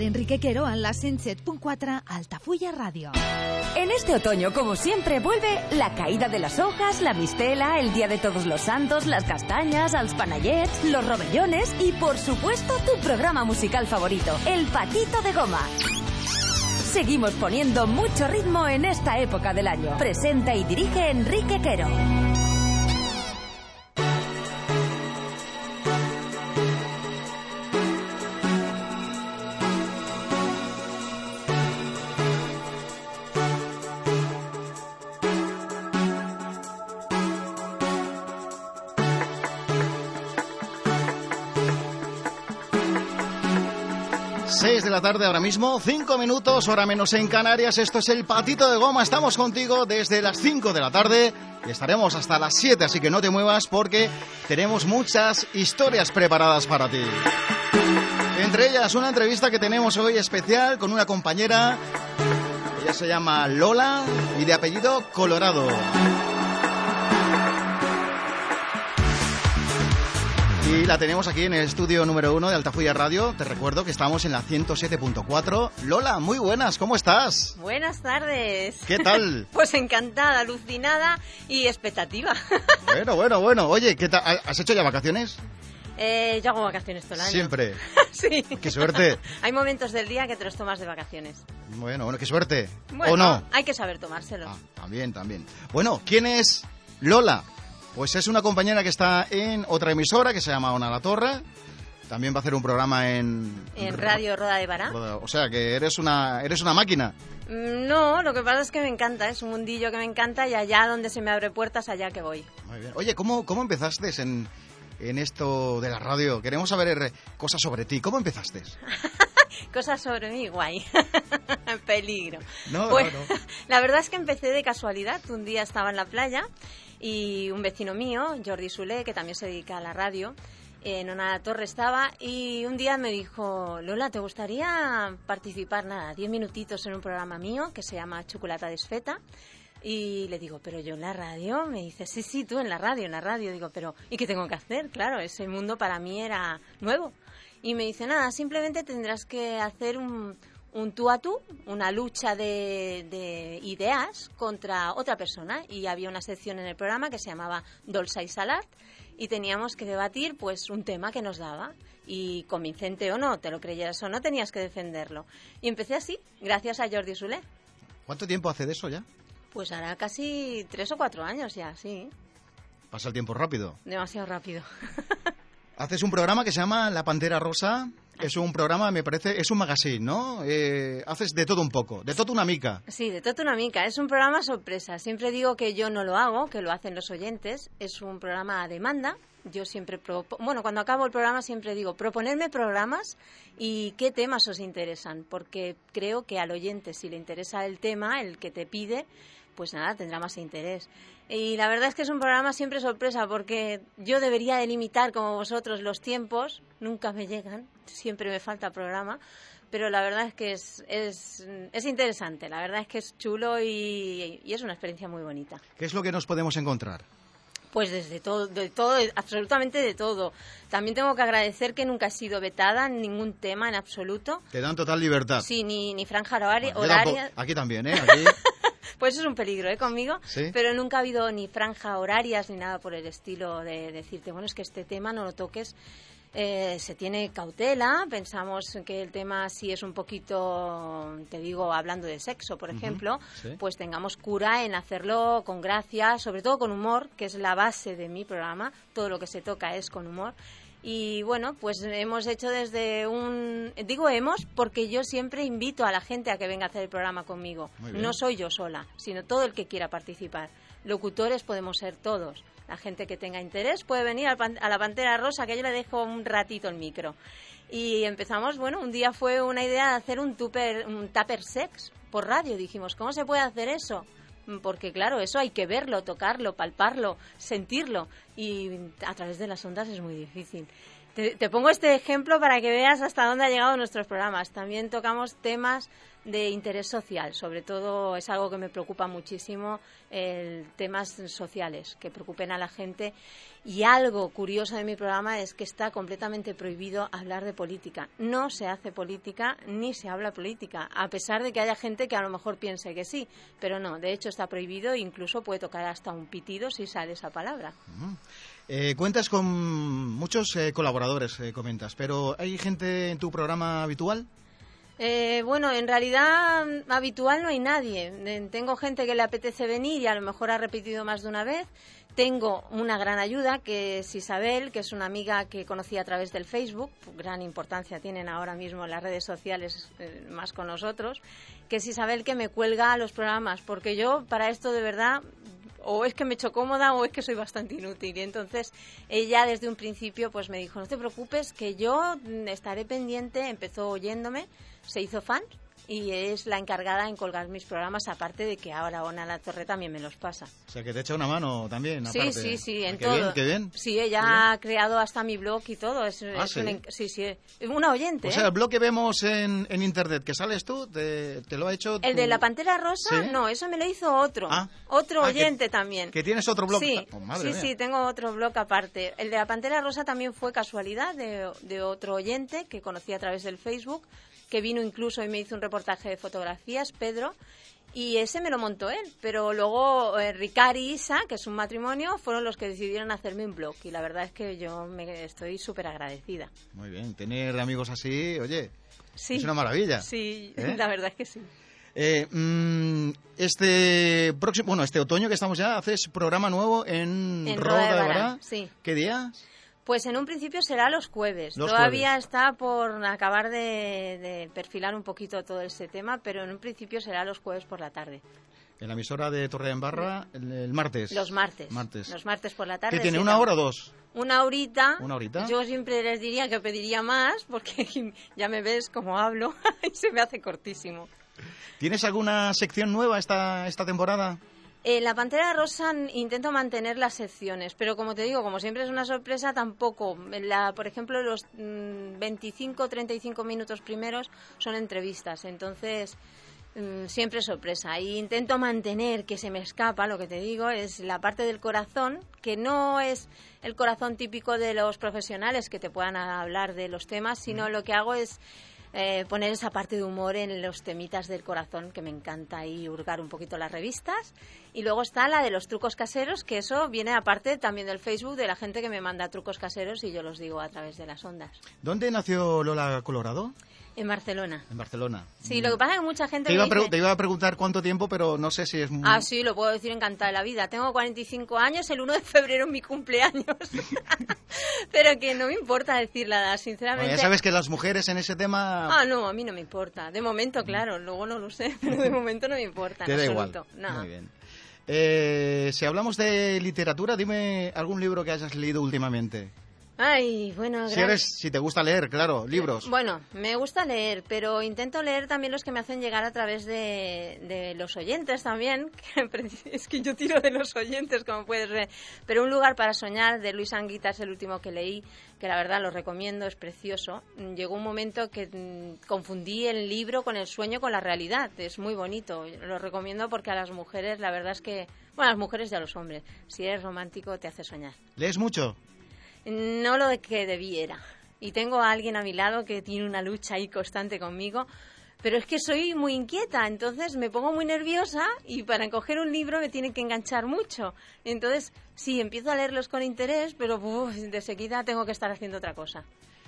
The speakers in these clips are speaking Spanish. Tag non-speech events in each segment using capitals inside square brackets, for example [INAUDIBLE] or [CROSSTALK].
Per Enrique Quero en la 107.4 Altafulla Radio. En este otoño, como siempre, vuelve la caída de las hojas, la mistela, el Día de Todos los Santos, las castañas, los panayets, los robellones y, por supuesto, tu programa musical favorito, El Patito de Goma. Seguimos poniendo mucho ritmo en esta época del año. Presenta y dirige Enrique Quero. Tarde ahora mismo, 5 minutos, hora menos en Canarias. Esto es el Patito de Goma. Estamos contigo desde las 5 de la tarde y estaremos hasta las 7, así que no te muevas porque tenemos muchas historias preparadas para ti. Entre ellas, una entrevista que tenemos hoy especial con una compañera. Ella se llama Lola y de apellido Colorado. Y la tenemos aquí en el estudio número uno de Altafulla Radio. Te recuerdo que estamos en la 107.4. Lola, muy buenas, ¿cómo estás? Buenas tardes. ¿Qué tal? [LAUGHS] pues encantada, alucinada y expectativa. [LAUGHS] bueno, bueno, bueno. Oye, ¿qué tal? ¿has hecho ya vacaciones? Eh, yo hago vacaciones todo el año. Siempre. [LAUGHS] sí. Qué suerte. hay momentos del día que te los tomas de vacaciones. Bueno, bueno, qué suerte. Bueno, ¿O no? Hay que saber tomárselos. Ah, también, también. Bueno, ¿quién es Lola? Pues es una compañera que está en otra emisora que se llama Ona la Torre. También va a hacer un programa en... En Radio Roda de Bará. O sea, que eres una, eres una máquina. Mm, no, lo que pasa es que me encanta, es un mundillo que me encanta y allá donde se me abre puertas, allá que voy. Muy bien. Oye, ¿cómo, cómo empezaste en, en esto de la radio? Queremos saber cosas sobre ti. ¿Cómo empezaste? [LAUGHS] cosas sobre mí, guay. [LAUGHS] Peligro. No, pues, no, no. [LAUGHS] La verdad es que empecé de casualidad. Un día estaba en la playa y un vecino mío, Jordi Sule, que también se dedica a la radio, en una torre estaba y un día me dijo, Lola, ¿te gustaría participar, nada, diez minutitos en un programa mío que se llama Chocolata Desfeta? Y le digo, pero yo en la radio, me dice, sí, sí, tú en la radio, en la radio. Digo, pero ¿y qué tengo que hacer? Claro, ese mundo para mí era nuevo. Y me dice, nada, simplemente tendrás que hacer un, un tú a tú, una lucha de, de, ideas contra otra persona. Y había una sección en el programa que se llamaba Dolsa y Salat y teníamos que debatir pues un tema que nos daba. Y convincente o no, te lo creyeras o no, tenías que defenderlo. Y empecé así, gracias a Jordi Sule. ¿Cuánto tiempo hace de eso ya? Pues hará casi tres o cuatro años ya, sí. ¿Pasa el tiempo rápido? Demasiado rápido. [LAUGHS] Haces un programa que se llama La Pantera Rosa. Es un programa, me parece, es un magazine, ¿no? Eh, haces de todo un poco, de todo una mica. Sí, de todo una mica. Es un programa sorpresa. Siempre digo que yo no lo hago, que lo hacen los oyentes. Es un programa a demanda. Yo siempre, bueno, cuando acabo el programa siempre digo, proponerme programas y qué temas os interesan, porque creo que al oyente, si le interesa el tema, el que te pide, pues nada, tendrá más interés. Y la verdad es que es un programa siempre sorpresa porque yo debería delimitar como vosotros los tiempos, nunca me llegan, siempre me falta programa, pero la verdad es que es, es, es interesante, la verdad es que es chulo y, y, es una experiencia muy bonita. ¿Qué es lo que nos podemos encontrar? Pues desde todo, de todo, absolutamente de todo. También tengo que agradecer que nunca he sido vetada en ningún tema en absoluto. Te dan total libertad. Sí, ni, ni franja horaria. Bueno. Aquí también, ¿eh? Aquí... [LAUGHS] pues es un peligro, ¿eh? Conmigo. ¿Sí? Pero nunca ha habido ni franja horarias ni nada por el estilo de decirte, bueno, es que este tema no lo toques. Eh, se tiene cautela, pensamos que el tema si es un poquito, te digo, hablando de sexo, por ejemplo, uh -huh, sí. pues tengamos cura en hacerlo con gracia, sobre todo con humor, que es la base de mi programa, todo lo que se toca es con humor. Y bueno, pues hemos hecho desde un... Digo hemos porque yo siempre invito a la gente a que venga a hacer el programa conmigo. No soy yo sola, sino todo el que quiera participar. Locutores podemos ser todos. La gente que tenga interés puede venir a la Pantera Rosa, que yo le dejo un ratito el micro. Y empezamos, bueno, un día fue una idea de hacer un, tupper, un tupper sex por radio. Dijimos, ¿cómo se puede hacer eso? Porque claro, eso hay que verlo, tocarlo, palparlo, sentirlo. Y a través de las ondas es muy difícil. Te, pongo este ejemplo para que veas hasta dónde ha llegado nuestros programas. También tocamos temas de interés social, sobre todo es algo que me preocupa muchísimo, el, temas sociales que preocupen a la gente. Y algo curioso de mi programa es que está completamente prohibido hablar de política. No se hace política ni se habla política, a pesar de que haya gente que a lo mejor piense que sí, pero no, de hecho está prohibido e incluso puede tocar hasta un pitido si sale esa palabra. Eh, cuentas con muchos eh, colaboradores, eh, comentas, pero ¿hay gente en tu programa habitual? Eh, bueno, en realidad mm, habitual no hay nadie. Tengo gente que le apetece venir y a lo mejor ha repetido más de una vez. Tengo una gran ayuda que es Isabel, que es una amiga que conocí a través del Facebook. Gran importancia tienen ahora mismo las redes sociales eh, más con nosotros. Que es Isabel que me cuelga los programas, porque yo para esto de verdad o es que me echo cómoda o es que soy bastante inútil. Y entonces ella desde un principio pues me dijo, no te preocupes, que yo mm, estaré pendiente, empezó oyéndome, se hizo fan y es la encargada en colgar mis programas, aparte de que ahora Ona La Torre también me los pasa. O sea, que te echa una mano también, Sí, aparte. sí, sí, en qué todo. Bien, qué bien. Sí, ella ha creado hasta mi blog y todo. Es, Ah, es ¿sí? un en- sí, sí, una oyente. O sea, ¿eh? el blog que vemos en, en internet que sales tú, te, te lo ha hecho El tu- de la Pantera Rosa, ¿Sí? no, eso me lo hizo otro. Ah. Otro Ah, que- oyente también. Que tienes otro blog. Sí, Oh, madre sí, mía. sí, tengo otro blog aparte. El de la Pantera Rosa también fue casualidad de, de otro oyente que conocí a través del Facebook, que vino incluso y me hizo un reportaje de fotografías, Pedro, y ese me lo montó él. Pero luego eh, y Isa, que es un matrimonio, fueron los que decidieron hacerme un blog. Y la verdad es que yo me estoy súper agradecida. Muy bien, tener amigos así, oye, Sí. es una maravilla. Sí, ¿Eh? la verdad es que sí. Eh, mm, este próximo, bueno, este otoño que estamos ya, haces programa nuevo en, En Roda de Bará. sí. ¿Qué día? Pues en un principio será los jueves. Los Todavía jueves. está por acabar de, de perfilar un poquito todo ese tema, pero en un principio será los jueves por la tarde. En la emisora de Torre en Barra, el, el martes. Los martes. Martes. Los martes por la tarde. ¿Qué tiene, una hora o dos? Una horita. ¿Una horita? Yo siempre les diría que pediría más, porque [LAUGHS] ya me ves como hablo [LAUGHS] y se me hace cortísimo. ¿Tienes alguna sección nueva esta, esta temporada? En la Pantera Rosa intento mantener las secciones, pero como te digo, como siempre es una sorpresa, tampoco. La, por ejemplo, los 25-35 minutos primeros son entrevistas, entonces mm, siempre es sorpresa. Y intento mantener que se me escapa, lo que te digo, es la parte del corazón, que no es el corazón típico de los profesionales que te puedan hablar de los temas, sino lo que hago es eh, poner esa parte de humor en los temitas del corazón que me encanta y hurgar un poquito las revistas. Y luego está la de los trucos caseros, que eso viene aparte también del Facebook de la gente que me manda trucos caseros y yo los digo a través de las ondas. ¿Dónde nació Lola Colorado? En Barcelona. En Barcelona. Sí, lo que pasa es que mucha gente Te me iba, a dice... pre- te iba a preguntar cuánto tiempo, pero no sé si es muy... Ah, sí, lo puedo decir encantada de la vida. Tengo 45 años, el 1 de febrero es mi cumpleaños. [LAUGHS] Pero que no me importa decir la edad, Bueno, sinceramente. ya sabes que las mujeres en ese tema Ah, no, a mí no me importa. De momento, claro, luego no lo sé, [LAUGHS] pero de momento no me importa. te da igual. No. Muy bien. Eh, si hablamos de literatura, dime algún libro que hayas leído últimamente. Ay, bueno, Si, eres, si te gusta leer, claro, libros. Bueno, me gusta leer, pero intento leer también los que me hacen llegar a través de, de los oyentes también. [LAUGHS] Es que yo tiro de los oyentes, como puedes ver. Pero Un lugar para soñar, de Luis Anguita, es el último que leí, que la verdad lo recomiendo, es precioso. Mm, Llegó un momento que mm, confundí el libro con el sueño, con la realidad. Es muy bonito. Lo recomiendo porque a las mujeres, la verdad es que... Bueno, a las mujeres y a los hombres. Si eres romántico, te hace soñar. ¿Lees mucho? No lo que debiera. Y tengo a alguien a mi lado que tiene una lucha ahí constante conmigo. Pero es que soy muy inquieta, entonces me pongo muy nerviosa y para coger un libro me tiene que enganchar mucho. Entonces, sí, empiezo a leerlos con interés, pero uf, de seguida tengo que estar haciendo otra cosa.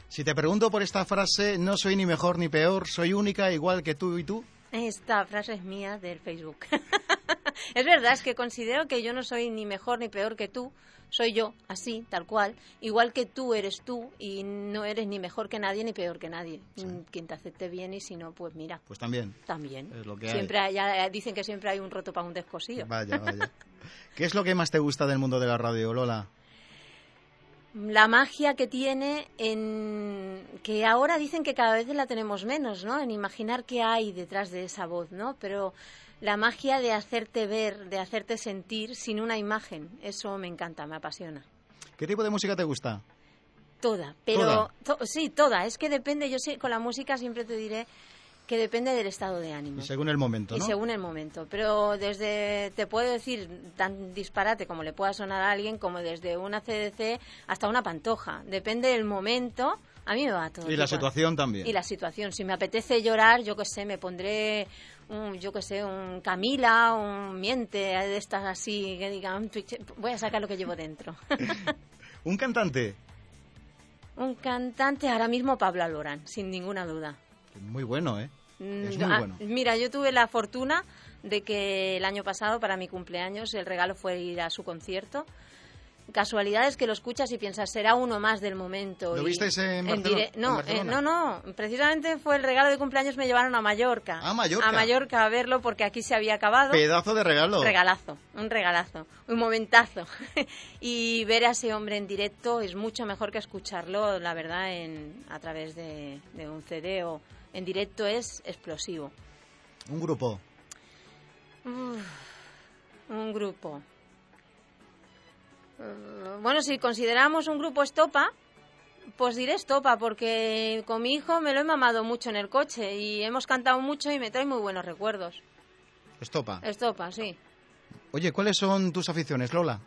Si te pregunto por esta frase, no soy ni mejor ni peor, soy única igual que tú y tú. Esta frase es mía del Facebook. [LAUGHS] es verdad, es que considero que yo no soy ni mejor ni peor que tú. Soy yo, así, tal cual. Igual que tú eres tú y no eres ni mejor que nadie ni peor que nadie. Mm, Quien te acepte bien y si no, pues mira, Pues también. también. Es lo que hay. siempre hay- ya dicen que siempre hay un roto para un descosío. Vaya, vaya. [LAUGHS] ¿Qué es lo que más te gusta del mundo de la radio, Lola? la magia que tiene en que ahora dicen que cada vez la tenemos menos, ¿no? En imaginar qué hay detrás de esa voz, ¿no? Pero la magia de hacerte ver, de hacerte sentir sin una imagen, eso me encanta, me apasiona. ¿Qué tipo de música te gusta? Toda, pero to- sí, toda. Es que depende. Yo sé, con la música siempre te diré que depende del estado de ánimo. Y según el momento, Y ¿no? según el momento. Pero desde, te puedo decir tan disparate como le pueda sonar a alguien, como desde una CDC hasta una pantoja. Depende del momento. A mí me va todo. Y la situación también. Y la situación. Si me apetece llorar, yo qué sé, me pondré, un, yo qué sé, un Camila, un Miente, de estas así, que digan, voy a sacar lo que llevo dentro. [LAUGHS] Un cantante. un cantante, ahora mismo Pablo Alborán, sin ninguna duda. Muy bueno, ¿eh? Es Mm, muy ah, bueno. Mira, yo tuve la fortuna de que el año pasado, para mi cumpleaños, el regalo fue ir a su concierto. Casualidades que lo escuchas y piensas, será uno más del momento. ¿Lo y- visteis en Barcelona- en No, Barcelona? eh, no, no. Precisamente fue el regalo de cumpleaños, me llevaron a Mallorca. Ah, Mallorca. A Mallorca a verlo porque aquí se había acabado. Pedazo de regalo. Regalazo, un regalazo, un momentazo. [LAUGHS] y ver a ese hombre en directo es mucho mejor que escucharlo, la verdad, en, a través de, de un CD o en directo es explosivo. Un grupo. Un grupo. Bueno, si consideramos un grupo estopa, pues diré estopa, porque con mi hijo me lo he mamado mucho en el coche y hemos cantado mucho y me trae muy buenos recuerdos. Estopa. Estopa, sí. Oye, ¿cuáles son tus aficiones, Lola?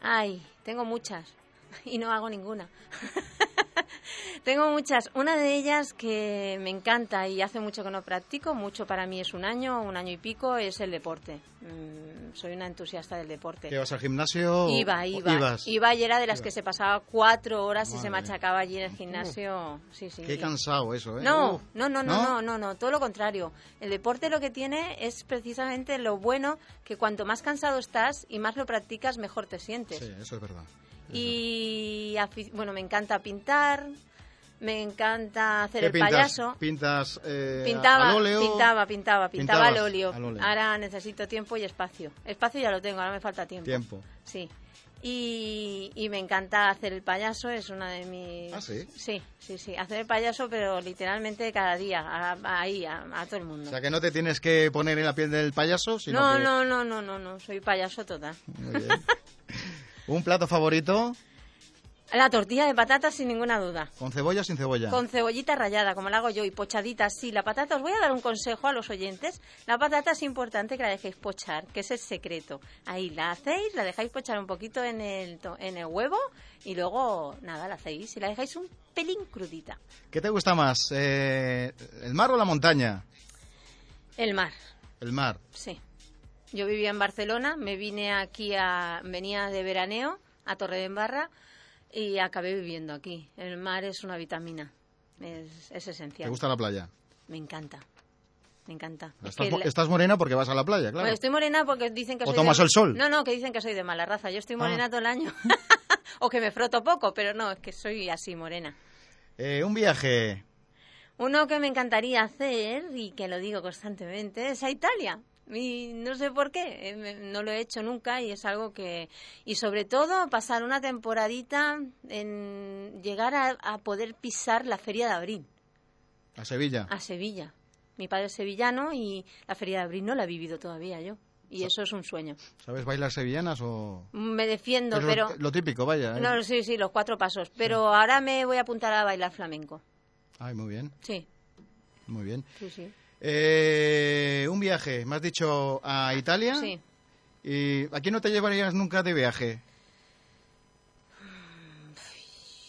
Ay, tengo muchas [LAUGHS] y no hago ninguna. [LAUGHS] [LAUGHS] tengo muchas. Una de ellas que me encanta y hace mucho que no practico, mucho para mí es un año, un año y pico, es el deporte. Mm, soy una entusiasta del deporte. ¿Que vas al gimnasio? Iba, iba. ibas? Iba y era de las que se pasaba cuatro horas y se machacaba allí en el gimnasio. Sí, sí. Qué cansado eso, ¿eh? No, Uf. no, no, no, no, no, no, todo lo contrario. El deporte lo que tiene es precisamente lo bueno que cuanto más cansado estás y más lo practicas, mejor te sientes. Sí, eso es verdad. Y bueno, me encanta pintar, me encanta hacer ¿Qué el pintas? payaso. ¿Pintas eh, Pintaba, al óleo? pintaba, pintaba, pintaba al óleo. al óleo. Ahora necesito tiempo y espacio. Espacio ya lo tengo, ahora me falta tiempo. Tiempo. Sí. Y, y me encanta hacer el payaso, es una de mis... ¿Ah, sí? Sí, sí, sí. Hacer el payaso, pero literalmente cada día, a- ahí, a, a todo el mundo. O sea, que no te tienes que poner en la piel del payaso, sino no, que... no, no, no, no, no, soy payaso total. Muy bien. [LAUGHS] ¿Un plato favorito? La tortilla de patatas sin ninguna duda. ¿Con cebolla o sin cebolla? Con cebollita rallada, como la hago yo, y pochadita, sí. La patata, os voy a dar un consejo a los oyentes. La patata es importante que la dejéis pochar, que es el secreto. Ahí la hacéis, la dejáis pochar un poquito en el, en el huevo y luego, nada, la hacéis y la dejáis un pelín crudita. ¿Qué te gusta más? eh, ¿El mar o la montaña? El mar, El mar. sí. Yo vivía en Barcelona, me vine aquí a... venía de veraneo a Torredembarra y acabé viviendo aquí. El mar es una vitamina, es, es ¿Te esencial. gusta la playa? Me encanta, me encanta. Es Estás, que mo- la- estás morena porque vas a la playa, claro. Bueno, estoy morena porque dicen que ¿O soy tomas de... el sol? No, no, que dicen que soy de mala raza. Yo estoy morena Ah. todo el año. [LAUGHS] o que me froto poco, pero no, es que soy así morena. Eh, un viaje. Uno que me encantaría hacer, y que lo digo constantemente, es a Italia. Y no sé por qué, eh, no lo he hecho nunca y es algo que... Y sobre todo pasar una temporadita en llegar a, a poder pisar la Feria de Abril, A Sevilla. a Sevilla. Mi padre es sevillano y la Feria de Abril no la he vivido todavía yo. Y eso es un sueño. ¿Sabes bailar sevillanas o...? Me defiendo, Es pero... Lo, típico, vaya. ¿eh? No, sí, sí, los cuatro pasos. Pero ahora me voy a apuntar a bailar flamenco. Ay, muy bien, Sí, muy bien. sí, sí. Eh, un viaje, me has dicho a Italia. Sí. ¿Y a quién no te llevarías nunca de viaje?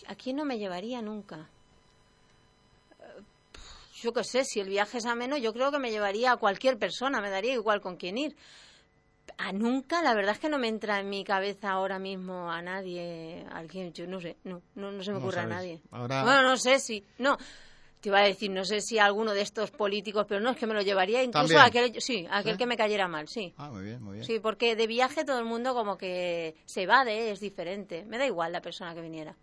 Aquí no me llevaría nunca. Eh, Yo qué sé, si el viaje es ameno, yo creo que me llevaría a cualquier persona, me daría igual con quién ir. A nunca, la verdad es que no me entra en mi cabeza ahora mismo a nadie, a alguien, yo no sé, no, no, no se me No ocurre a nadie. Ahora- Bueno, no sé si, no, te iba a decir, no sé si alguno de estos políticos, pero no, es que me lo llevaría incluso También. a aquel, sí, a aquel ¿Sí? que me cayera mal, sí. Ah, muy bien, muy bien. Sí, porque de viaje todo el mundo como que se evade, es diferente. Me da igual la persona que viniera.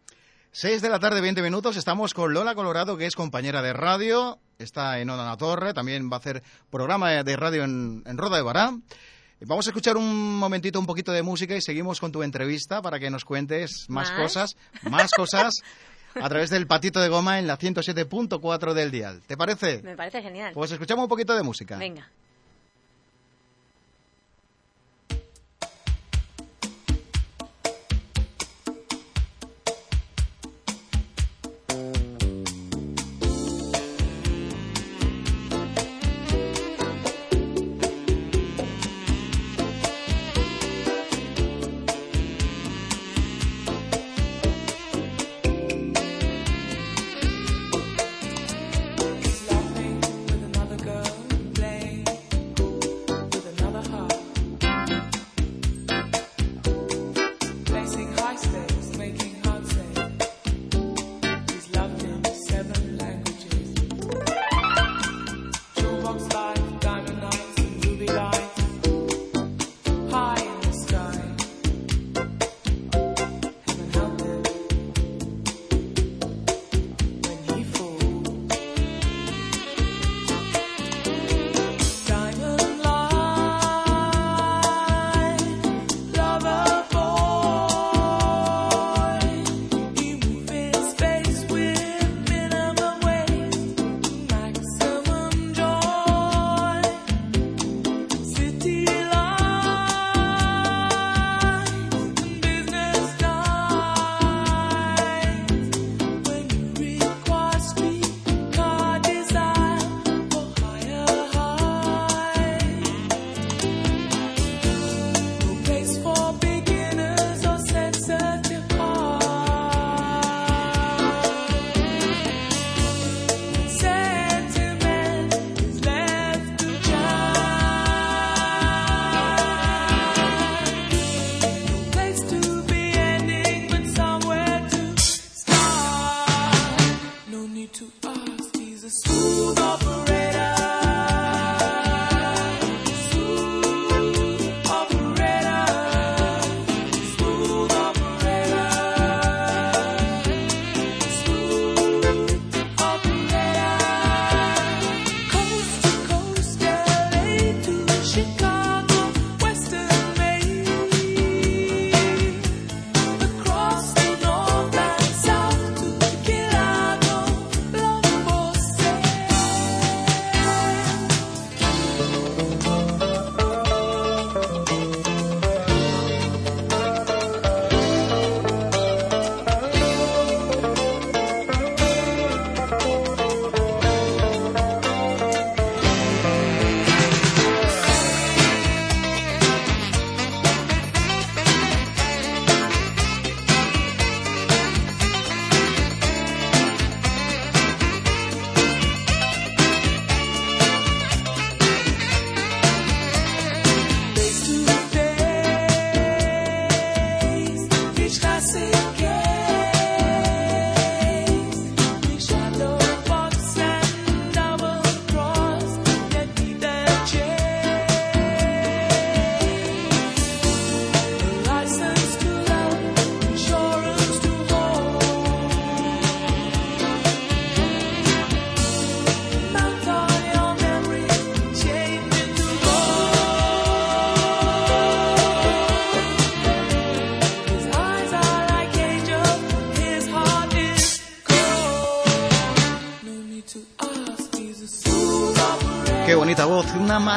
6 de la tarde, 20 minutos. Estamos con Lola Colorado, que es compañera de radio. Está en Onda Torre. También va a hacer programa de radio en, en Roda de Bará. Vamos a escuchar un momentito, un poquito de música y seguimos con tu entrevista para que nos cuentes más, ¿Más? cosas, más cosas, [LAUGHS] a través del patito de goma en la 107.4 del dial. ¿Te parece? Me parece genial. Pues escuchamos un poquito de música. Venga.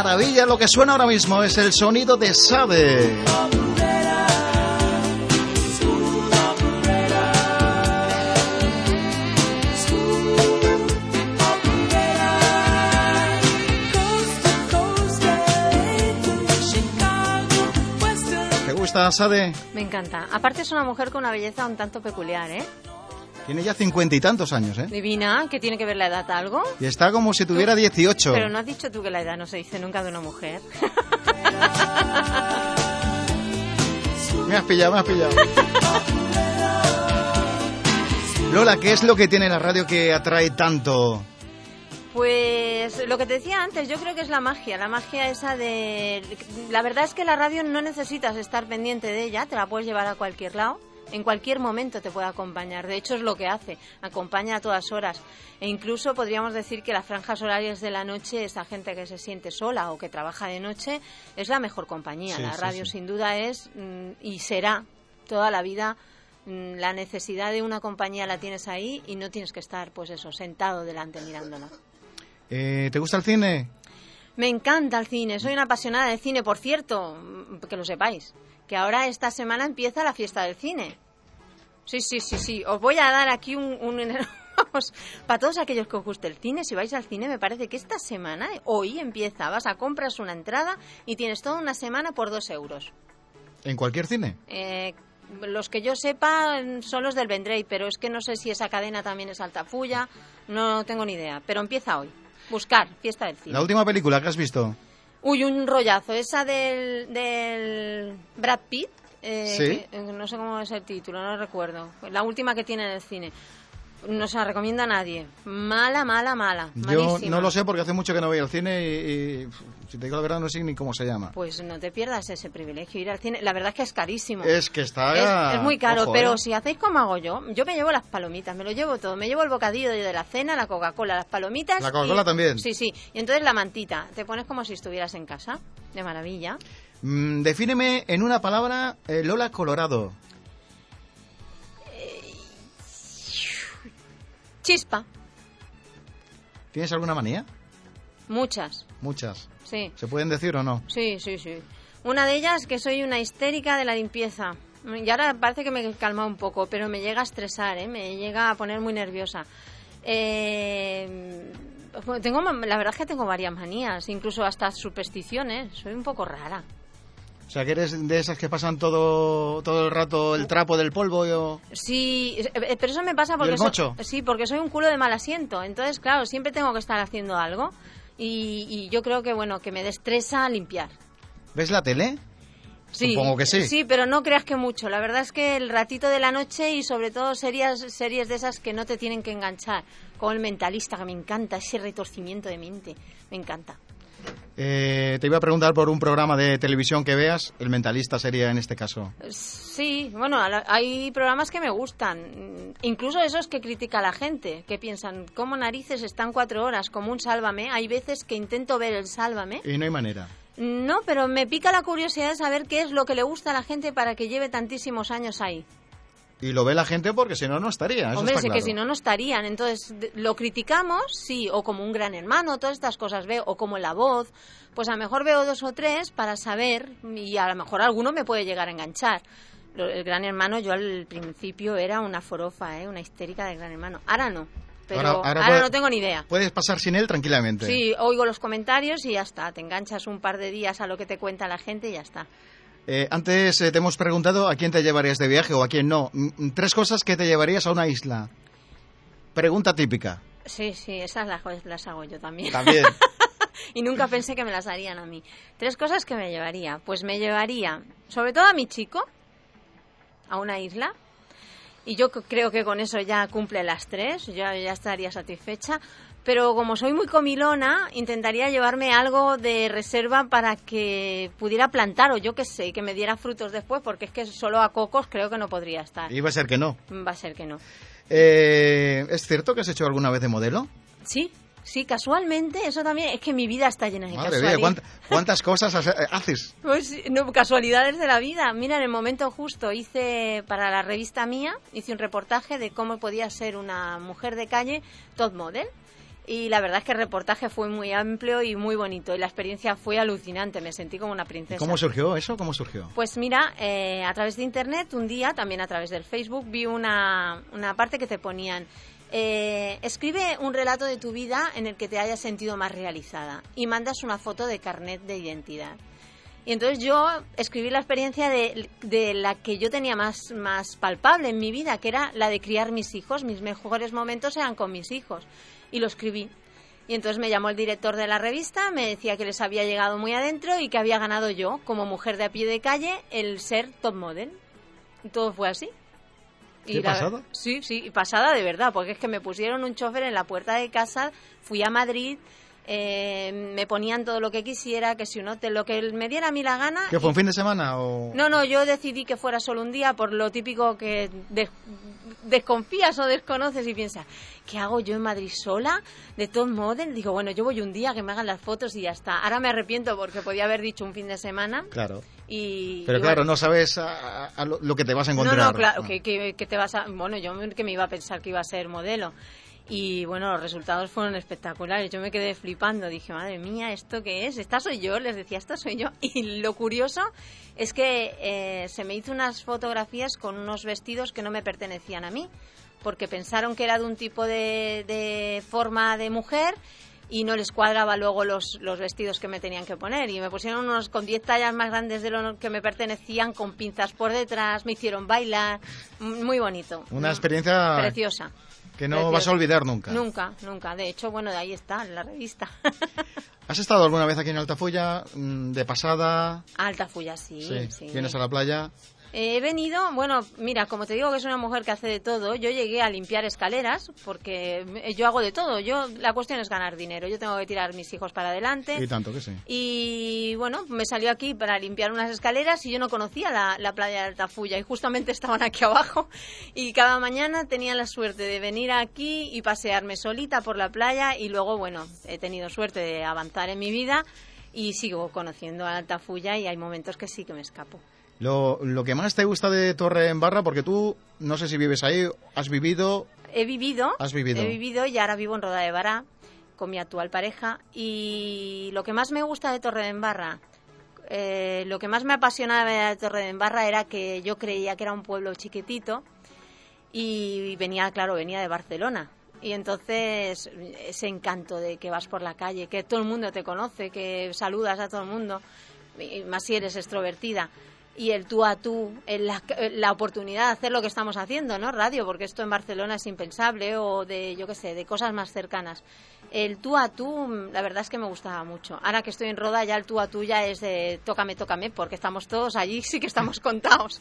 Maravilla. Lo que suena ahora mismo es el sonido de Sade. ¿Te gusta Sade? Me encanta. Aparte es una mujer con una belleza un tanto peculiar, ¿eh? Tiene ya cincuenta y tantos años, ¿eh? Divina, ¿qué tiene que ver la edad algo? Y está como si tuviera dieciocho. Pero no has dicho tú que la edad no se dice nunca de una mujer. [LAUGHS] me has pillado, me has pillado. Lola, ¿qué es lo que tiene la radio que atrae tanto? Pues lo que te decía antes, yo creo que es la magia, la magia esa de... La verdad es que la radio no necesitas estar pendiente de ella, te la puedes llevar a cualquier lado en cualquier momento te puede acompañar. De hecho, es lo que hace, acompaña a todas horas. E incluso podríamos decir que las franjas horarias de la noche, esa gente que se siente sola o que trabaja de noche, es la mejor compañía. la radio, sin duda, es mm, y será toda la vida. Mm, la necesidad de una compañía la tienes ahí y no tienes que estar, pues eso, sentado delante mirándola. Eh, ¿Te gusta el cine? Me encanta el cine, soy una apasionada de cine, por cierto, que lo sepáis que ahora esta semana empieza la fiesta del cine. Sí, sí, sí, sí. Os voy a dar aquí un... [LAUGHS] para todos aquellos que os guste el cine, si vais al cine, me parece que esta semana, hoy empieza, vas a compras una entrada y tienes toda una semana por dos euros. ¿En cualquier cine? Eh, los que yo sepa son los del Vendrey, pero es que no sé si esa cadena también es Altafulla, no tengo ni idea. Pero empieza hoy. Buscar, fiesta del cine. ¿La última película que has visto? Uy, un rollazo. Esa del, del Brad Pitt. Eh, ¿Sí? no sé cómo es el título, no recuerdo. La última que tiene en el cine. No se la recomienda a nadie. Mala, mala, mala. Yo no lo sé porque hace mucho que no voy al cine y, si te digo la verdad no sé ni cómo se llama. Pues no te pierdas ese privilegio ir al cine. La verdad es que es carísimo. Es que está... Es, muy caro, pero ¿eh? si hacéis como hago yo, yo me llevo las palomitas, me lo llevo todo. Me llevo el bocadillo de la cena, la Coca-Cola, las palomitas... La Coca-Cola también. Sí, sí. Y entonces la mantita. Te pones como si estuvieras en casa. De maravilla. Mm, defíneme en una palabra eh, Lola Colorado. Chispa. ¿Tienes alguna manía? Muchas. Muchas. Sí. ¿Se pueden decir o no? Sí, sí, sí. Una de ellas es que soy una histérica de la limpieza. Y ahora parece que me he calmado un poco, pero me llega a estresar, ¿eh? me llega a poner muy nerviosa. Eh, tengo, la verdad es que tengo varias manías, incluso hasta supersticiones. Soy un poco rara. O sea, que eres de esas que pasan todo, todo el rato el trapo del polvo. Yo... Sí, eh, pero eso me pasa porque, soy, sí, porque soy un culo de mal asiento. Entonces, claro, siempre tengo que estar haciendo algo. Y, yo creo que, bueno, que me destresa limpiar. ¿Ves la tele? Sí, Supongo que sí. Sí, pero no creas que mucho. La verdad es que el ratito de la noche y sobre todo series, series de esas que no te tienen que enganchar. Como El Mentalista, que me encanta, ese retorcimiento de mente. Me encanta. Eh, te iba a preguntar por un programa de televisión que veas. El mentalista sería en este caso. Sí, bueno, a hay programas que me gustan. Incluso esos que critica la gente, que piensan, ¿cómo narices están cuatro horas? Como un sálvame. Hay veces que intento ver el sálvame. Y no hay manera. No, pero me pica la curiosidad de saber qué es lo que le gusta a la gente para que lleve tantísimos años ahí. Y lo ve la gente porque si no, no estaría. Eso Hombre, está claro. que si no, no estarían. Entonces, lo criticamos, sí, o como un gran hermano, todas estas cosas veo, o como la voz. Pues a lo mejor veo dos o tres para saber, y a lo mejor alguno me puede llegar a enganchar. El gran hermano, yo al principio era una forofa, ¿eh? una histérica del gran hermano. Ahora no, pero Ahora- ahora, ahora puede- no tengo ni idea. Puedes pasar sin él tranquilamente. Sí, oigo los comentarios y ya está. Te enganchas un par de días a lo que te cuenta la gente y ya está. Eh, antes eh, te hemos preguntado a quién te llevarías de viaje o a quién no. Mm, mm, Tres cosas que te llevarías a una isla. Pregunta típica. Sí, sí, esas las, las hago yo también. También. [LAUGHS] y nunca pensé que me las harían a mí. Tres cosas que me llevaría. Pues me llevaría, sobre todo a mi chico, a una isla. Y yo creo que con eso ya cumple las tres, yo ya estaría satisfecha. Pero como soy muy comilona, intentaría llevarme algo de reserva para que pudiera plantar o yo qué sé, que me diera frutos después, porque es que solo a cocos creo que no podría estar. Iba a ser que no. Va a ser que no. Eh, ¿Es cierto que has hecho alguna vez de modelo? Sí, sí, casualmente, eso también, es que mi vida está llena de Madre casualidades. ¿cuánt- ¿cuántas cosas eh, haces? [LAUGHS] Pues no, casualidades de la vida. Mira, en el momento justo hice para la revista mía, hice un reportaje de cómo podía ser una mujer de calle top model. Y la verdad es que el reportaje fue muy amplio y muy bonito. Y la experiencia fue alucinante. Me sentí como una princesa. ¿Cómo surgió eso? ¿Cómo surgió? Pues mira, eh, a través de internet, un día, también a través del Facebook, vi una, una parte que te ponían. eh, escribe un relato de tu vida en el que te hayas sentido más realizada y mandas una foto de carnet de identidad. Y entonces yo escribí la experiencia de, de la que yo tenía más, más palpable en mi vida, que era la de criar mis hijos. Mis mejores momentos eran con mis hijos. Y lo escribí. Y entonces me llamó el director de la revista, me decía que les había llegado muy adentro y que había ganado yo, como mujer de a pie de calle, el ser top model. Y todo fue así. ¿Qué la- pasada? Sí, sí, y pasada de verdad, porque es que me pusieron un chofer en la puerta de casa, fui a Madrid, eh, me ponían todo lo que quisiera, que si un hotel, lo que me diera a mí la gana. ¿Qué fue un fin de semana o...? No, no, yo decidí que fuera solo un día por lo típico que des- desconfías o desconoces y piensas, ¿qué hago yo en Madrid sola? De top model. Digo, bueno, yo voy un día que me hagan las fotos y ya está. Ahora me arrepiento porque podía haber dicho un fin de semana Claro. y... Pero y claro, bueno. no sabes a, lo, lo que te vas a encontrar. no, claro, Ah. que, que- que te vas a... Bueno, yo que me iba a pensar que iba a ser modelo. Y bueno, los resultados fueron espectaculares. Yo me quedé flipando. Dije, madre mía, ¿esto qué es? ¿Esta soy yo? Les decía, ¿esta soy yo? Y lo curioso es que eh, se me hizo unas fotografías con unos vestidos que no me pertenecían a mí. Porque pensaron que era de un tipo de, de forma de mujer y no les cuadraba luego los, los vestidos que me tenían que poner. Y me pusieron unos con 10 tallas más grandes de lo que me pertenecían, con pinzas por detrás, me hicieron bailar. Muy bonito. Una experiencia Preciosa. Que no vas a olvidar nunca. Nunca, nunca. De hecho, bueno, de ahí está, en la revista. [LAUGHS] ¿Has estado alguna vez aquí en Altafulla mm, de pasada? Altafulla, sí. sí. ¿Vienes a la playa? Eh, he venido, bueno, mira, como te digo que es una mujer que hace de todo, yo llegué a limpiar escaleras porque yo hago de todo. Yo la cuestión es ganar dinero. Yo tengo que tirar mis hijos para adelante. Y tanto que sí. Y bueno, me salió aquí para limpiar unas escaleras y yo no conocía la, la playa de Altafulla y justamente estaban aquí [LAUGHS] abajo y cada mañana tenía la suerte de venir aquí y pasearme solita por la playa y luego, bueno, he tenido suerte de avanzar en mi vida y sigo conociendo a Altafulla y hay momentos que sí que me escapo. Lo, lo que más te gusta de Torre en Barra, porque tú, no sé si vives ahí, has vivido... He vivido, Has vivido. he vivido y ahora vivo en Roda de Bará con mi actual pareja y lo que más me gusta de Torredembarra, eh, lo que más me apasionaba de Torredembarra era que yo creía que era un pueblo chiquitito y venía, claro, venía de Barcelona. Y entonces ese encanto de que vas por la calle, que todo el mundo te conoce, que saludas a todo el mundo, y más si eres extrovertida. Y el tú a tú, la, la, oportunidad de hacer lo que estamos haciendo, ¿no? Radio, porque esto en Barcelona es impensable, o de, yo qué sé, de cosas más cercanas. El tú a tú, la verdad es que me gustaba mucho. Ahora que estoy en Roda, ya el tú a tú ya es de tócame, tócame, porque estamos todos allí, [LAUGHS] sí que estamos contados.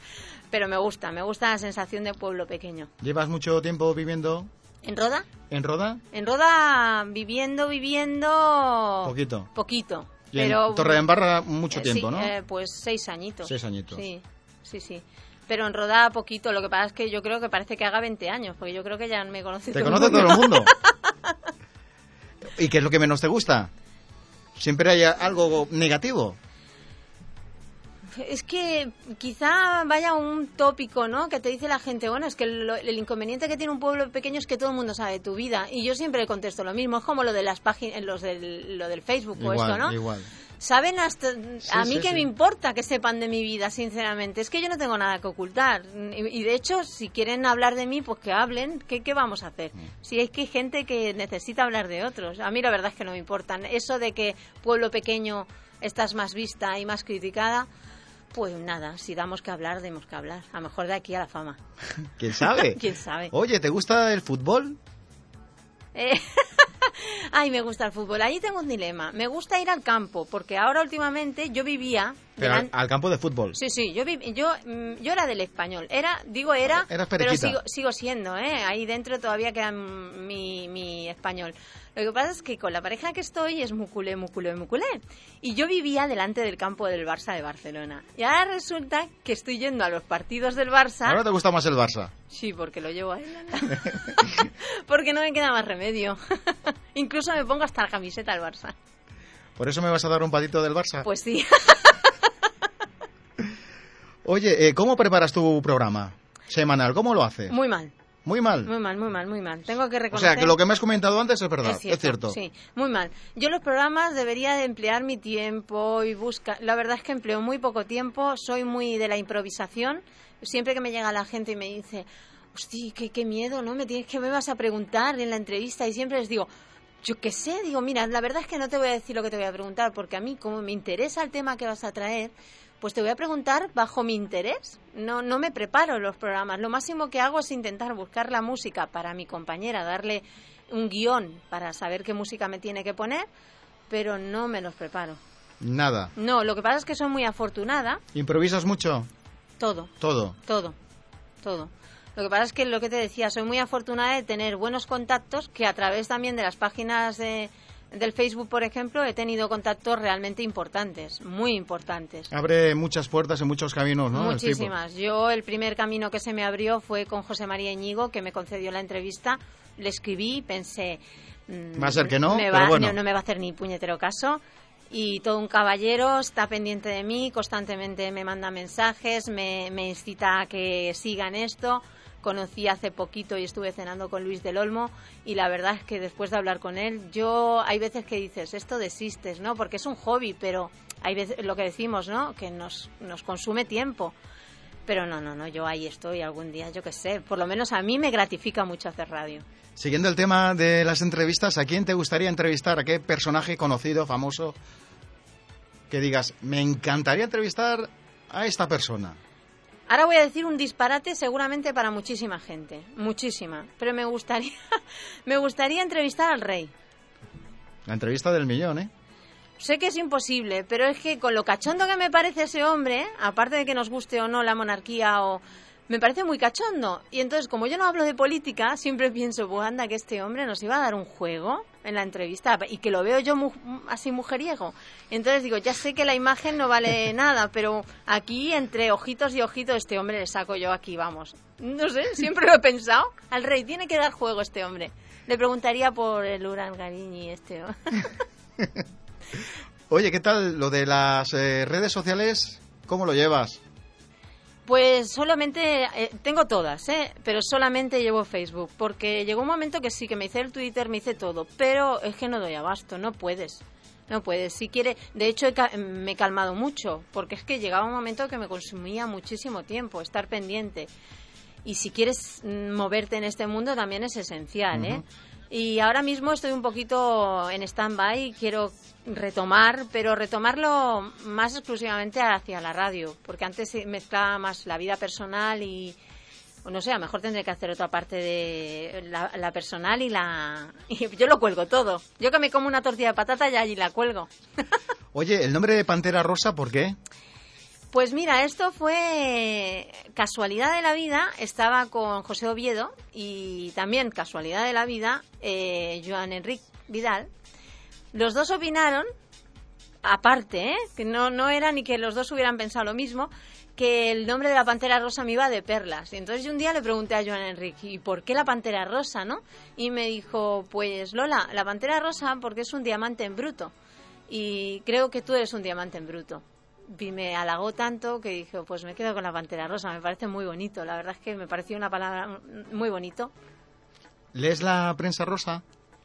Pero me gusta, me gusta la sensación de pueblo pequeño. ¿Llevas mucho tiempo viviendo? ¿En Roda? ¿En Roda? En Roda, viviendo, viviendo. Poquito. Poquito. Y pero, en Torredembarra mucho eh, tiempo, sí, ¿no? Eh, pues seis añitos. Seis añitos. Sí, sí, sí. Pero en Roda poquito, lo que pasa es que yo creo que parece que haga 20 años, porque yo creo que ya me conoce ¿Te todo conoce el mundo. todo el mundo? [LAUGHS] ¿Y qué es lo que menos te gusta? ¿Siempre hay algo negativo? Es que quizá vaya un tópico, ¿no? Que te dice la gente, bueno, es que lo, el inconveniente que tiene un pueblo pequeño es que todo el mundo sabe tu vida. Y yo siempre le contesto lo mismo. Es como lo de las páginas, los del, lo del Facebook igual, o esto, ¿no? Igual. Saben hasta... Sí, a mí sí, que sí. me importa que sepan de mi vida, sinceramente. Es que yo no tengo nada que ocultar. Y, y de hecho, si quieren hablar de mí, pues que hablen. ¿Qué, qué vamos a hacer? Si es que hay gente que necesita hablar de otros. A mí la verdad es que no me importan. Eso de que pueblo pequeño estás más vista y más criticada... Pues nada, si damos que hablar, demos que hablar. A lo mejor de aquí a la fama. [LAUGHS] ¿Quién sabe? [LAUGHS] ¿Quién sabe? Oye, ¿te gusta el fútbol? Eh, [LAUGHS] Ay, me gusta el fútbol. Ahí tengo un dilema. Me gusta ir al campo, porque ahora últimamente yo vivía... Pero al, campo de fútbol. Sí, sí, yo, vi- yo, mm, yo era del español. Era, digo era, Eras pero sigo, sigo siendo, ¿eh? Ahí dentro todavía queda mi, mi español. Lo que pasa es que con la pareja que estoy es muculé, muculé, muculé. Y yo vivía delante del campo del Barça de Barcelona. Y ahora resulta que estoy yendo a los partidos del Barça. Ahora te gusta más el Barça. Sí, porque lo llevo a él. [LAUGHS] [LAUGHS] porque no me queda más remedio. [LAUGHS] Incluso me pongo hasta la camiseta del Barça. ¿Por eso me vas a dar un patito del Barça? Pues sí. Oye, eh, ¿cómo preparas tu programa semanal? ¿Cómo lo haces? Muy mal. Muy mal. Muy mal, muy mal, muy mal. Tengo que o reconocer... sea, que lo que me has comentado antes es verdad, Es cierto, Sí, muy mal. Yo los programas debería de emplear mi tiempo y buscar. La verdad es que empleo muy poco tiempo. Soy muy de la improvisación. Siempre que me llega la gente y me dice, hostia, qué, qué miedo, ¿no? Me tienes que me vas a preguntar en la entrevista y siempre les digo. Yo qué sé, digo, mira, la verdad es que no te voy a decir lo que te voy a preguntar, porque a mí, como me interesa el tema que vas a traer, pues te voy a preguntar bajo mi interés. No, no me preparo los programas. Lo máximo que hago es intentar buscar la música para mi compañera, darle un guion para saber qué música me tiene que poner, pero no me los preparo. Nada. No, lo que pasa es que soy muy afortunada. ¿Improvisas mucho? Todo, Todo. todo, todo. Lo que pasa es que lo que te decía, soy muy afortunada de tener buenos contactos que a través también de las páginas de, del Facebook, por ejemplo, he tenido contactos realmente importantes, muy importantes. Abre muchas puertas y muchos caminos, ¿no? El. Muchísimas. Yo el primer camino que se me abrió fue con José María Íñigo, que me concedió la entrevista. Le escribí pensé... mm, Va a ser que no, me pero va- bueno. no, no me va a hacer ni puñetero caso. Y todo un caballero está pendiente de mí, constantemente me manda mensajes, me, me incita a que siga en esto. Conocí hace poquito y estuve cenando con Luis del Olmo y la verdad es que después de hablar con él, yo hay veces que dices, esto desistes, ¿no? Porque es un hobby, pero hay veces lo que decimos, ¿no? Que nos, nos consume tiempo. Pero no, no, no, yo ahí estoy algún día, yo qué sé. Por lo menos a mí me gratifica mucho hacer radio. Siguiendo el tema de las entrevistas, ¿a quién te gustaría entrevistar? ¿A qué personaje conocido, famoso? Que digas, me encantaría entrevistar a esta persona. Ahora voy a decir un disparate seguramente para muchísima gente, muchísima. Pero me gustaría, [LAUGHS] me gustaría entrevistar al rey. La entrevista del millón, ¿eh? Sé que es imposible, pero es que con lo cachondo que me parece ese hombre, aparte de que nos guste o no la monarquía o me parece muy cachondo. Y entonces, como yo no hablo de política, siempre pienso, pues anda, que este hombre nos iba a dar un juego en la entrevista y que lo veo yo mu- así mujeriego. Entonces digo, ya sé que la imagen no vale [LAUGHS] nada, pero aquí entre ojitos y ojitos este hombre le saco yo aquí, vamos. No sé, siempre lo he pensado. Al rey tiene que dar juego este hombre. Le preguntaría por el Urangariñi este. ¿no? [LAUGHS] Oye, ¿qué tal lo de las eh, redes sociales? ¿Cómo lo llevas? Pues solamente, eh, tengo todas, ¿eh? pero solamente llevo Facebook, porque llegó un momento que sí, que me hice el Twitter, me hice todo, pero es que no doy abasto, no puedes, no puedes. Si quiere, de hecho he me he calmado mucho, porque es que llegaba un momento que me consumía muchísimo tiempo estar pendiente. Y si quieres mm, moverte en este mundo también es esencial, ¿eh? Y ahora mismo estoy un poquito en stand-by, quiero retomar, pero retomarlo más exclusivamente hacia la radio, porque antes mezclaba más la vida personal y, no sé, a lo mejor tendré que hacer otra parte de la, la personal y la... [LAUGHS] Y yo lo cuelgo todo. Yo que me como una tortilla de patata ya allí la cuelgo. [LAUGHS] Oye, el nombre de Pantera Rosa, ¿por qué? Pues mira, esto fue casualidad de la vida. Estaba con José Oviedo y también casualidad de la vida, eh, Joan Enrique Vidal. Los dos opinaron, aparte, ¿eh? que no, no era ni que los dos hubieran pensado lo mismo, que el nombre de la pantera rosa me iba de perlas. Y entonces yo un día le pregunté a Joan Enrique, ¿y por qué la pantera rosa, no? Y me dijo, pues Lola, la pantera rosa porque es un diamante en bruto. Y creo que tú eres un diamante en bruto y me halagó tanto que dije, pues me quedo con la pantera rosa, me parece muy bonito, la verdad es que me pareció una palabra muy bonito. ¿Lees la prensa rosa?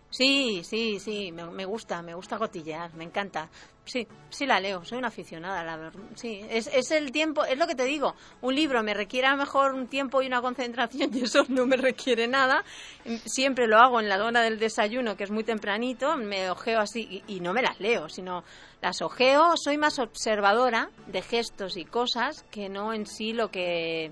Sí, sí, sí, me, me gusta, me gusta cotillear, me encanta. Sí, sí la leo, soy una aficionada, la verdad. Sí, es, es el tiempo, es lo que te digo, un libro me requiere a lo mejor un tiempo y una concentración [LAUGHS] y eso no me requiere nada. Siempre lo hago en la hora del desayuno, que es muy tempranito, me ojeo así y, y no me las leo, sino las ojeo, soy más observadora de gestos y cosas que no en sí lo que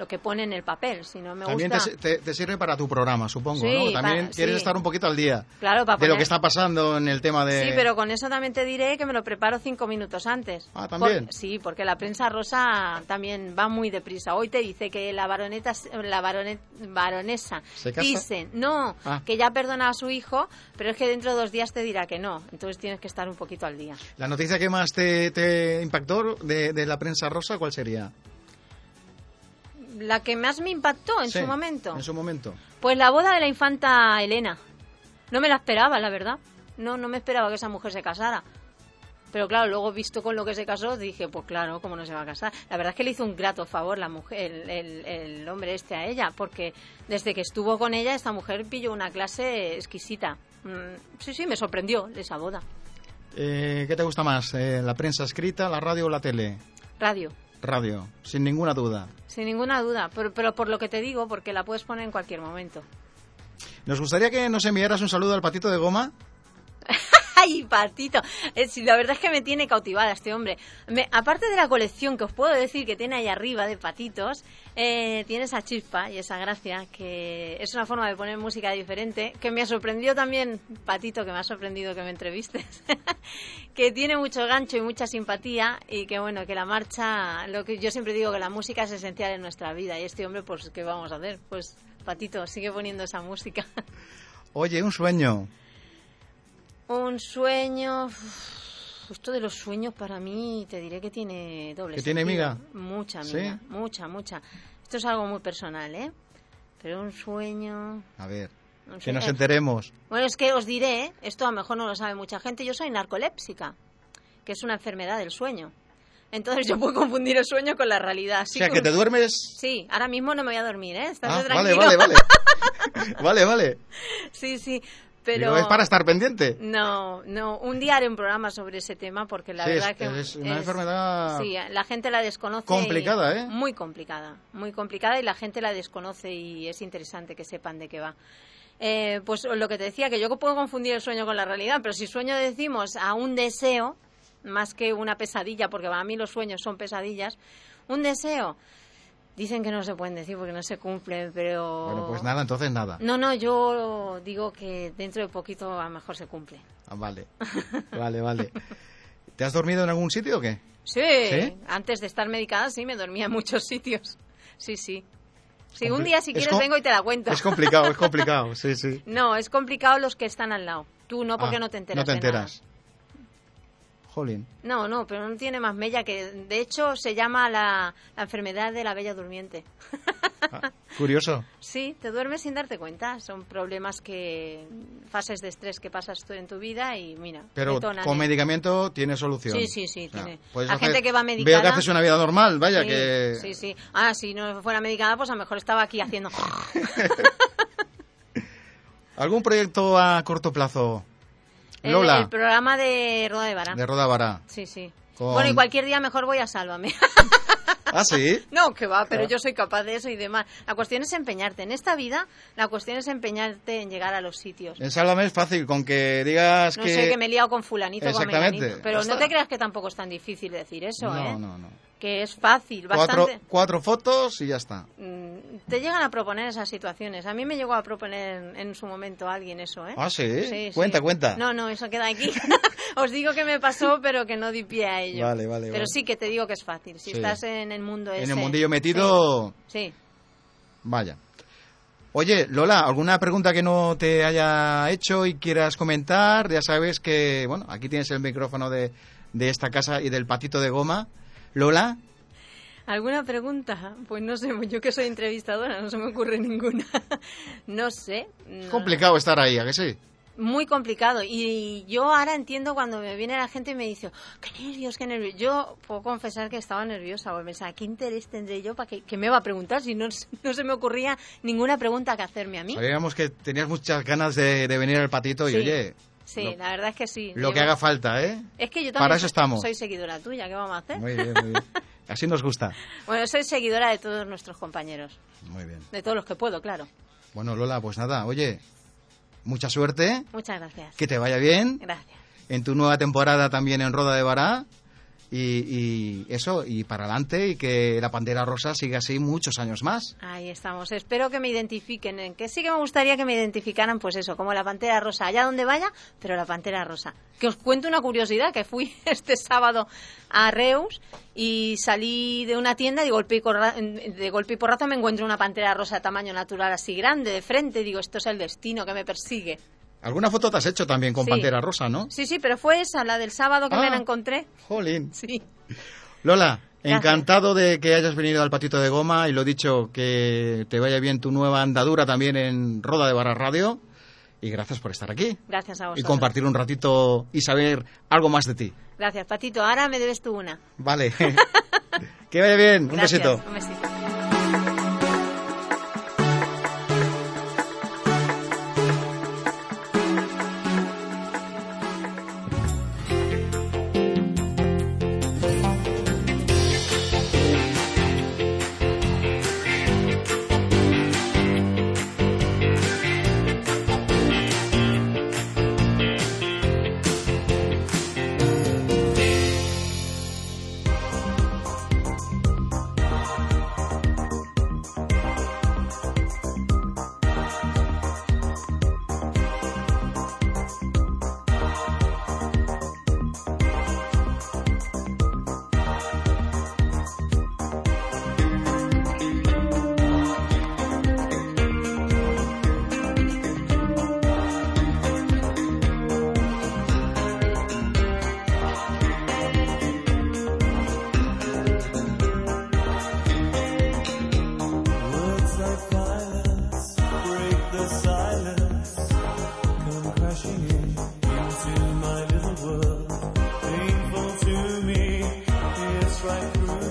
lo que pone en el papel, sino me También gusta... te, te- sirve para tu programa, supongo, Sí, ¿no? También para- quieres sí. estar un poquito al día Claro, para de lo que está pasando en el tema de... Sí, pero con eso también te diré que me lo preparo cinco minutos antes. Ah, ¿también? Por- sí, porque la prensa rosa también va muy deprisa. Hoy te dice que la baroneta, la baronet- baronesa ¿Se casa? dice, no, Ah. que ya perdona a su hijo, pero es que dentro de dos días te dirá que no. Entonces tienes que estar un poquito al día. La noticia que más te, te impactó de, de la prensa rosa, ¿cuál sería? La que más me impactó en Sí, su momento. En su momento. Pues la boda de la infanta Elena. No me la esperaba, la verdad. No, no me esperaba que esa mujer se casara. Pero claro, luego visto con lo que se casó, dije, pues claro, ¿cómo no se va a casar? La verdad es que le hizo un grato favor la mujer, el, el- el hombre este a ella, porque desde que estuvo con ella, esta mujer pilló una clase exquisita. Mm, sí, sí, me sorprendió esa boda. Eh, ¿Qué te gusta más? Eh, ¿La prensa escrita, la radio o la tele? Radio, Radio, sin ninguna duda. sin ninguna duda. Pero, pero por lo que te digo, porque la puedes poner en cualquier momento. Nos gustaría que nos enviaras un saludo al patito de goma. [LAUGHS] ¡Ay, patito! Eh, sí, la verdad es que me tiene cautivada este hombre. Aparte de la colección que os puedo decir que tiene ahí arriba de patitos, eh, tiene esa chispa y esa gracia que es una forma de poner música diferente que me ha sorprendido también, patito, que me ha sorprendido que me entrevistes, [LAUGHS] que tiene mucho gancho y mucha simpatía y que bueno, que la marcha, lo que yo siempre digo que la música es esencial en nuestra vida y este hombre, pues, ¿qué vamos a hacer? Pues, patito, sigue poniendo esa música. [LAUGHS] Oye, un sueño. Un sueño. uf, Esto de los sueños para mí te diré que tiene doble ¿Que tiene miga? Mucha ¿Sí? miga, mucha, mucha. Esto es algo muy personal, ¿eh? Pero un sueño. A ver, que nos enteremos. Bueno, es que os diré, esto a lo mejor no lo sabe mucha gente. Yo soy narcolépsica, que es una enfermedad del sueño. Entonces yo puedo confundir el sueño con la realidad. O sea, que te duermes... Sí, ahora mismo no me voy a dormir, ¿eh? Estate Ah, vale, vale, vale. [LAUGHS] vale, vale. Sí, sí, pero... Digo, es para estar pendiente. No, no, un día haré un programa sobre ese tema porque la Sí, verdad es- que es una enfermedad Sí, la gente la desconoce. complicada, ¿eh? Muy complicada, muy complicada y la gente la desconoce y es interesante que sepan de qué va. Eh, pues lo que te decía, que yo puedo confundir el sueño con la realidad, pero si sueño decimos a un deseo, más que una pesadilla, porque para mí los sueños son pesadillas, un deseo, dicen que no se pueden decir porque no se cumplen, pero... Bueno, pues nada, entonces nada. No, no, yo digo que dentro de poquito a lo mejor se cumple. Ah, vale, [LAUGHS] vale, vale. ¿Te has dormido en algún sitio o qué? Sí, ¿Sí? antes de estar medicada sí me dormía en muchos sitios. Sí, sí. Sí, Compli- un día si es quieres vengo y te la cuento. Es complicado, es [LAUGHS] complicado, sí, sí. No, es complicado los que están al lado. Tú no, porque Ah, no te enteras. No te enteras. Jolín. No, no, pero no tiene más mella que... De hecho, se llama la, la enfermedad de la bella durmiente. Ah, curioso. Sí, te duermes sin darte cuenta. Son problemas que... fases de estrés que pasas tú en tu vida y mira, Pero detonan con en- medicamento tiene solución. Sí, sí, sí, sea, tiene. La hacer- gente que va Veo que medicada- haces una vida normal, vaya, sí, que... Sí, sí. Ah, si no fuera medicada, pues a lo mejor estaba aquí haciendo... [LAUGHS] ¿Algún proyecto a corto plazo? El- Lola, El, programa de Roda de Vara. de Roda Vara. Sí, sí. Con- Bueno, y cualquier día mejor voy a Sálvame. [LAUGHS] ¿Ah, sí? [LAUGHS] No, que va, pero Ah. yo soy capaz de eso y demás. La cuestión es empeñarte. En esta vida, la cuestión es empeñarte en llegar a los sitios. En Sálvame es fácil, con que digas No que... sé, que me he liado con fulanito, con Exactamente. menganito. Pero no te creas que tampoco es tan difícil decir eso, no, ¿eh? no, no. Que es fácil, Cuatro, bastante. cuatro fotos y ya está. Mm, Te llegan a proponer esas situaciones. A mí me llegó a proponer en su momento alguien eso, ¿eh? Ah, ¿sí? Sí, Cuenta, sí. cuenta. No, no, eso queda aquí. [LAUGHS] Os digo que me pasó, pero que no di pie a ello. Vale, vale, Pero vale. sí que te digo que es fácil. Si Sí. estás en el mundo ese... En el mundillo metido, Sí. sí. vaya. Oye, Lola, ¿alguna pregunta que no te haya hecho y quieras comentar? Ya sabes que, bueno, aquí tienes el micrófono de, de esta casa y del patito de goma. Lola, ¿Alguna pregunta? Pues no sé, yo que soy entrevistadora, no se me ocurre ninguna. [LAUGHS] no sé. es complicado estar ahí, ¿a que sí? Muy complicado. Y yo ahora entiendo cuando me viene la gente y me dice, "Oh, qué nervios, qué nervios. Yo puedo confesar que estaba nerviosa, porque pensaba, ¿qué interés tendré yo para que, que me va a preguntar si no, [LAUGHS] no se me ocurría ninguna pregunta que hacerme a mí? Sabíamos que tenías muchas ganas de, de venir al patito y, Sí. oye, Sí, lo- la verdad es que sí. lo que haga falta, ¿eh? Es que yo Para también eso soy- estamos. soy seguidora tuya, ¿qué vamos a hacer? Muy bien, muy bien. [LAUGHS] Así nos gusta. Bueno, soy seguidora de todos nuestros compañeros. Muy bien. De todos los que puedo, claro. Bueno, Lola, pues nada, oye, mucha suerte, Muchas gracias. que te vaya bien Gracias. en tu nueva temporada también en Roda de Bará y, y eso, y para adelante y que la Pantera Rosa siga así muchos años más. Ahí estamos. Espero que me identifiquen. En que sí que me gustaría que me identificaran, pues eso, como la pantera rosa, allá donde vaya, pero la pantera rosa. Que os cuento una curiosidad: que fui [LAUGHS] este sábado a Reus y salí de una tienda y de golpe y, corra- de golpe y porrazo me encuentro una pantera rosa de tamaño natural así grande, de frente. Digo, esto es el destino que me persigue. ¿Alguna foto te has hecho también con Sí. Pantera Rosa, no? Sí, sí, pero fue esa, la del sábado que Ah. me la encontré. Jolín. Sí. Lola, Gracias. encantado de que hayas venido al Patito de Goma y lo dicho, que te vaya bien tu nueva andadura también en Roda de Barra Radio. Y gracias por estar aquí Gracias a y vosotros. compartir un ratito y saber algo más de ti. Gracias, Patito. Ahora me debes tú una. Vale. [LAUGHS] que vaya bien. Un Gracias. besito. Un besito.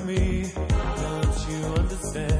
me. Don't you understand?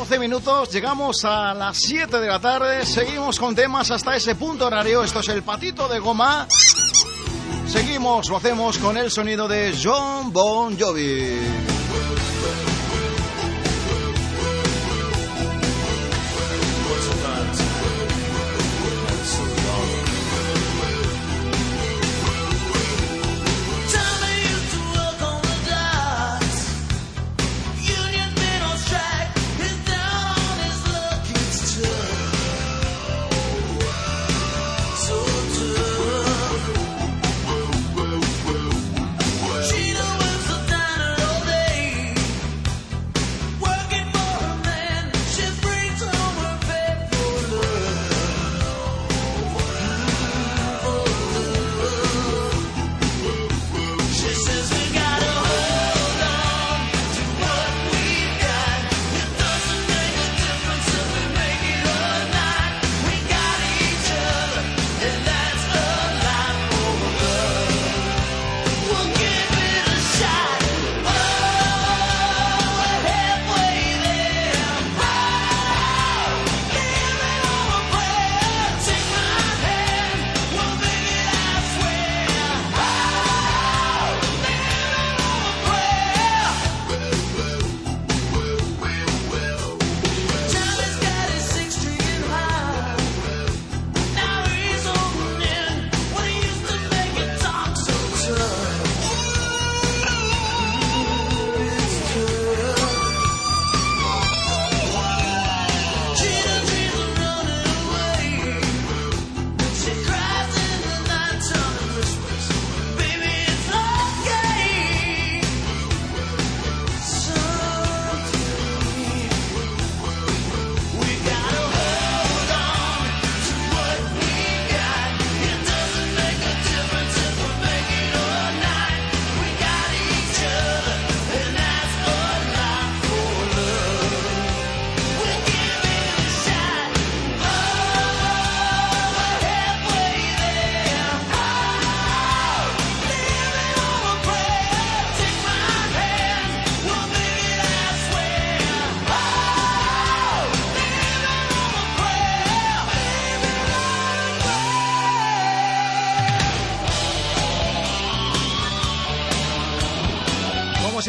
12 minutos, llegamos a las 7 de la tarde, seguimos con temas hasta ese punto horario. Esto es el patito de goma. Seguimos, lo hacemos con el sonido de John Bon Jovi.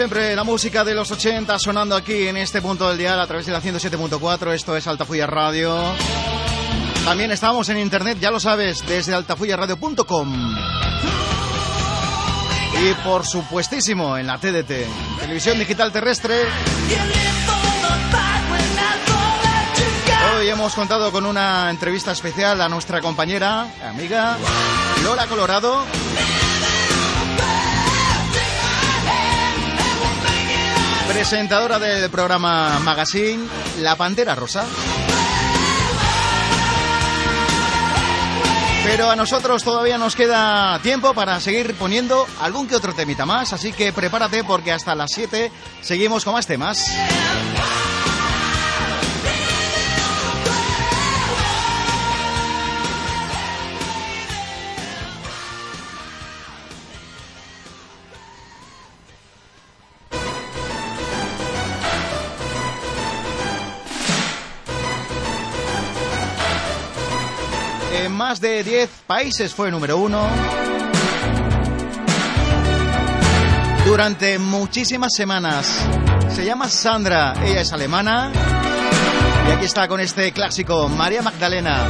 Siempre, la música de los 80 sonando aquí en este punto del dial a través de la 107.4. Esto es Altafuya Radio. También estamos en internet, ya lo sabes, desde altafuyaradio.com. Y por supuestísimo en la TDT, Televisión Digital Terrestre. Hoy hemos contado con una entrevista especial a nuestra compañera, amiga Lola Colorado. Presentadora del programa Magazine La Pantera Rosa. Pero a nosotros todavía nos queda tiempo para seguir poniendo algún que otro temita más, así que prepárate porque hasta las 7 seguimos con más temas. Más de 10 países fue número uno. Durante muchísimas semanas. Se llama Sandra, ella es alemana. Y aquí está con este clásico, María Magdalena.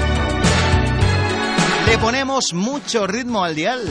Le ponemos mucho ritmo al dial.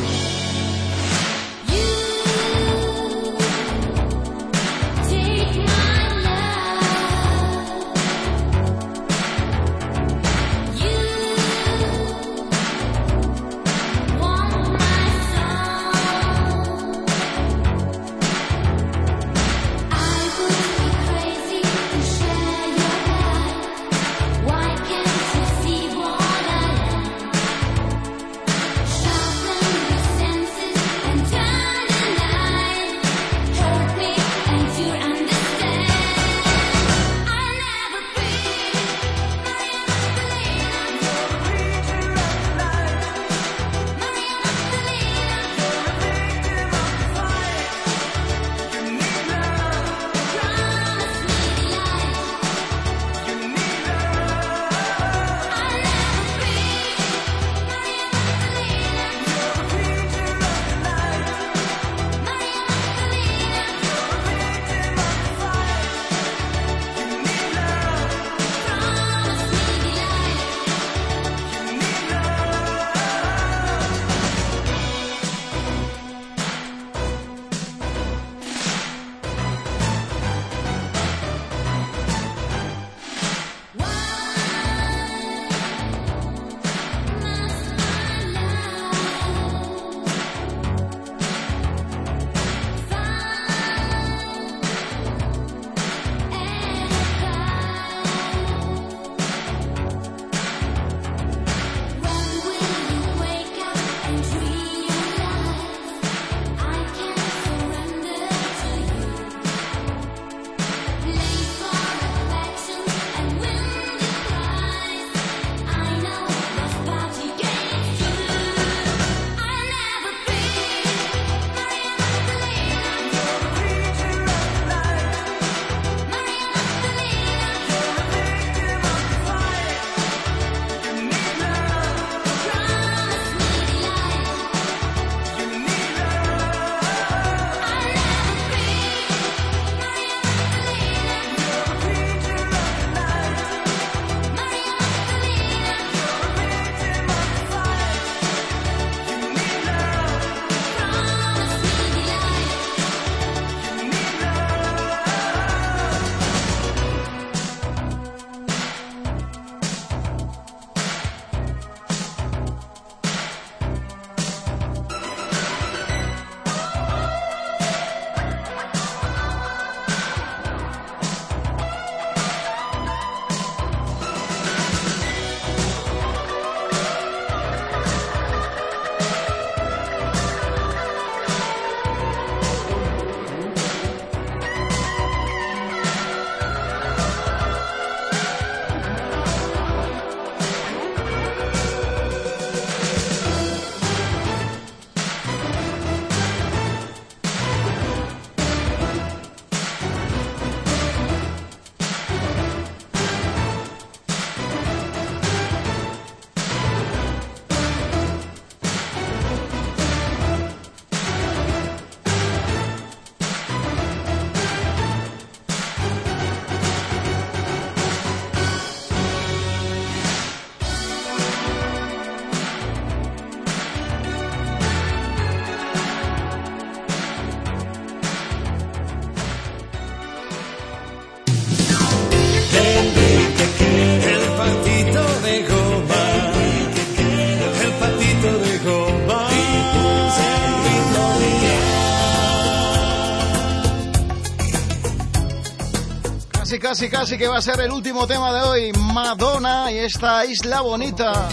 Casi, casi que va a ser el último tema de hoy. Madonna y esta isla bonita.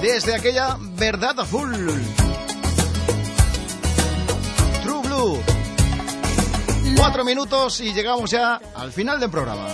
Desde aquella verdad azul. True Blue. Cuatro minutos y llegamos ya al final del programa.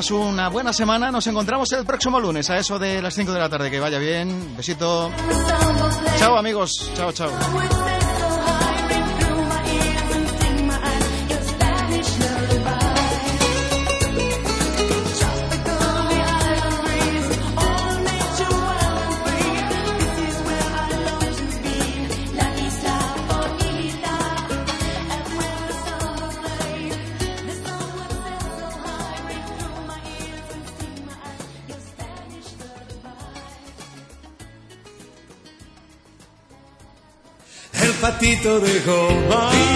Tengas una buena semana. Nos encontramos el próximo lunes a eso de las 5 de la tarde. Que vaya bien. Besito. Chao amigos. Chao, chao. Patito de goma.